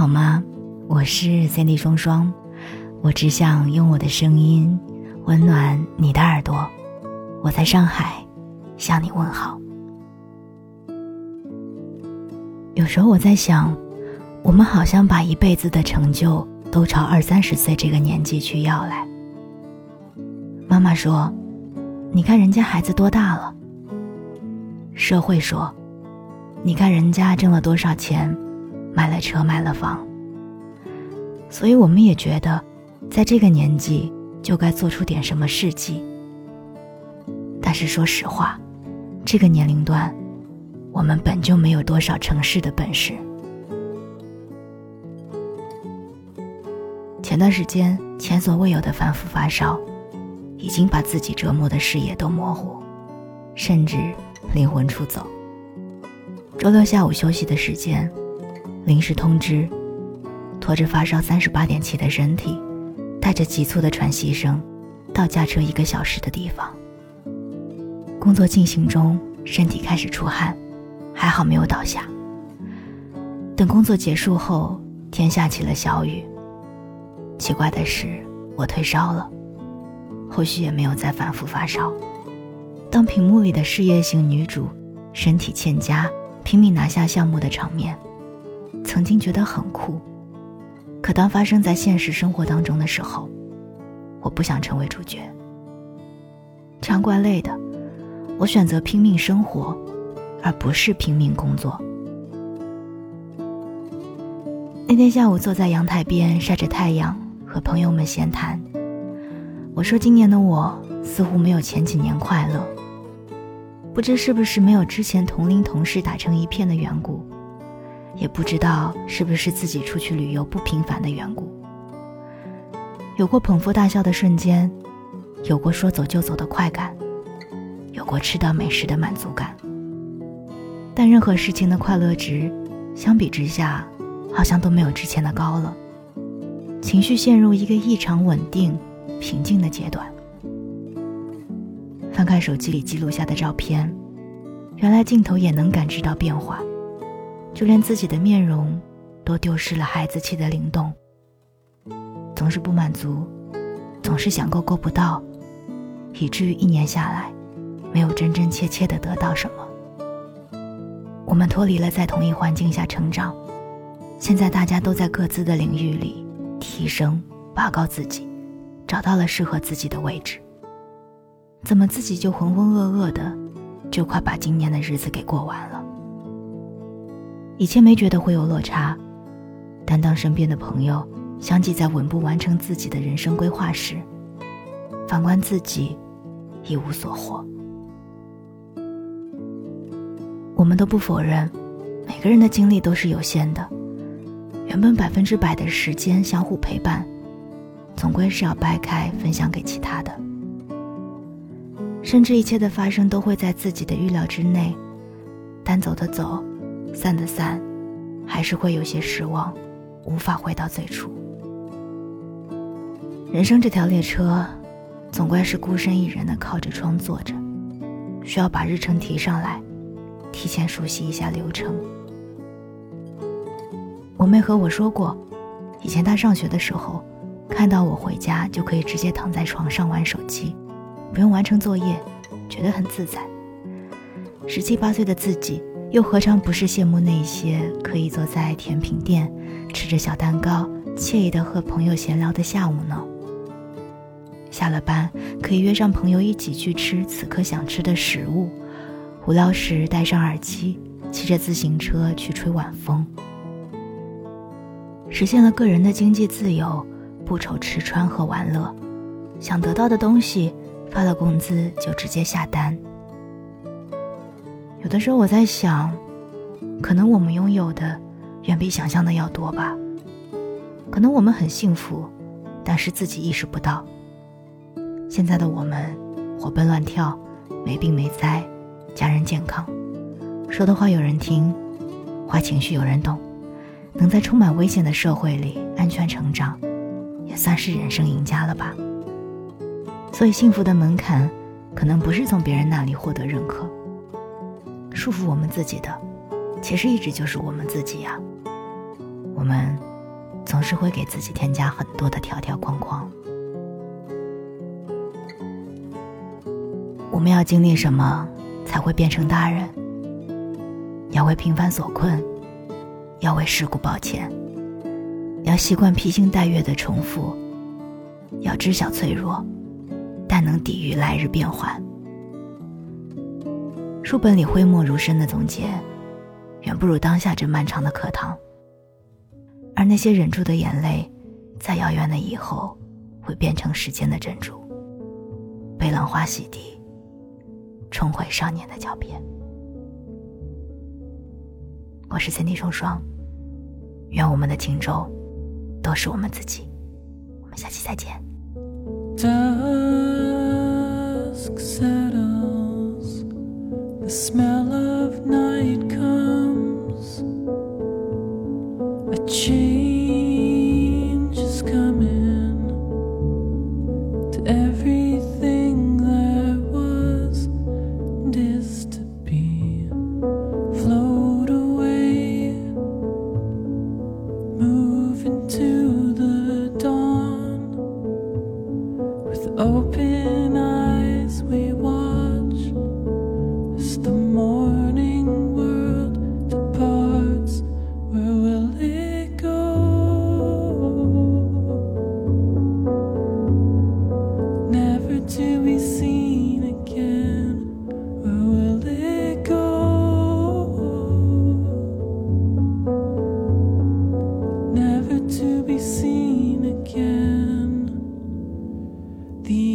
好吗？我是 Cindy 双双，我只想用我的声音温暖你的耳朵。我在上海向你问好。有时候我在想，我们好像把一辈子的成就都朝二三十岁这个年纪去要来。妈妈说：“你看人家孩子多大了。”社会说：“你看人家挣了多少钱。”买了车，买了房，所以我们也觉得，在这个年纪就该做出点什么事迹。但是说实话，这个年龄段，我们本就没有多少成事的本事。前段时间前所未有的反复发烧，已经把自己折磨的视野都模糊，甚至灵魂出走。周六下午休息的时间。临时通知，拖着发烧三十八点七的身体，带着急促的喘息声，到驾车一个小时的地方。工作进行中，身体开始出汗，还好没有倒下。等工作结束后，天下起了小雨。奇怪的是，我退烧了，后续也没有再反复发烧。当屏幕里的事业型女主，身体欠佳，拼命拿下项目的场面。曾经觉得很酷，可当发生在现实生活当中的时候，我不想成为主角。这样怪累的，我选择拼命生活，而不是拼命工作。那天下午坐在阳台边晒着太阳，和朋友们闲谈。我说今年的我似乎没有前几年快乐，不知是不是没有之前同龄同事打成一片的缘故。也不知道是不是自己出去旅游不频繁的缘故，有过捧腹大笑的瞬间，有过说走就走的快感，有过吃到美食的满足感。但任何事情的快乐值，相比之下，好像都没有之前的高了。情绪陷入一个异常稳定、平静的阶段。翻看手机里记录下的照片，原来镜头也能感知到变化。就连自己的面容，都丢失了孩子气的灵动。总是不满足，总是想够够不到，以至于一年下来，没有真真切切的得到什么。我们脱离了在同一环境下成长，现在大家都在各自的领域里提升、拔高自己，找到了适合自己的位置。怎么自己就浑浑噩噩的，就快把今年的日子给过完了？以前没觉得会有落差，但当身边的朋友相继在稳步完成自己的人生规划时，反观自己，一无所获。我们都不否认，每个人的精力都是有限的，原本百分之百的时间相互陪伴，总归是要掰开分享给其他的。甚至一切的发生都会在自己的预料之内，但走的走。散的散，还是会有些失望，无法回到最初。人生这条列车，总归是孤身一人的靠着窗坐着，需要把日程提上来，提前熟悉一下流程。我妹和我说过，以前她上学的时候，看到我回家就可以直接躺在床上玩手机，不用完成作业，觉得很自在。十七八岁的自己。又何尝不是羡慕那些可以坐在甜品店，吃着小蛋糕，惬意的和朋友闲聊的下午呢？下了班可以约上朋友一起去吃此刻想吃的食物，无聊时戴上耳机，骑着自行车去吹晚风，实现了个人的经济自由，不愁吃穿和玩乐，想得到的东西，发了工资就直接下单。有的时候我在想，可能我们拥有的远比想象的要多吧。可能我们很幸福，但是自己意识不到。现在的我们活蹦乱跳，没病没灾，家人健康，说的话有人听，坏情绪有人懂，能在充满危险的社会里安全成长，也算是人生赢家了吧。所以幸福的门槛，可能不是从别人那里获得认可。束缚我们自己的，其实一直就是我们自己呀。我们总是会给自己添加很多的条条框框。我们要经历什么才会变成大人？要为平凡所困，要为世故抱歉，要习惯披星戴月的重复，要知晓脆弱，但能抵御来日变幻。书本里讳莫如深的总结，远不如当下这漫长的课堂。而那些忍住的眼泪，在遥远的以后，会变成时间的珍珠，被浪花洗涤，重回少年的脚边。我是三 D 双双，愿我们的轻舟都是我们自己。我们下期再见。smell of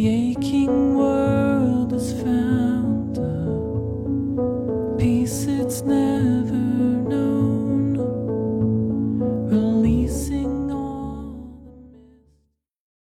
aching world.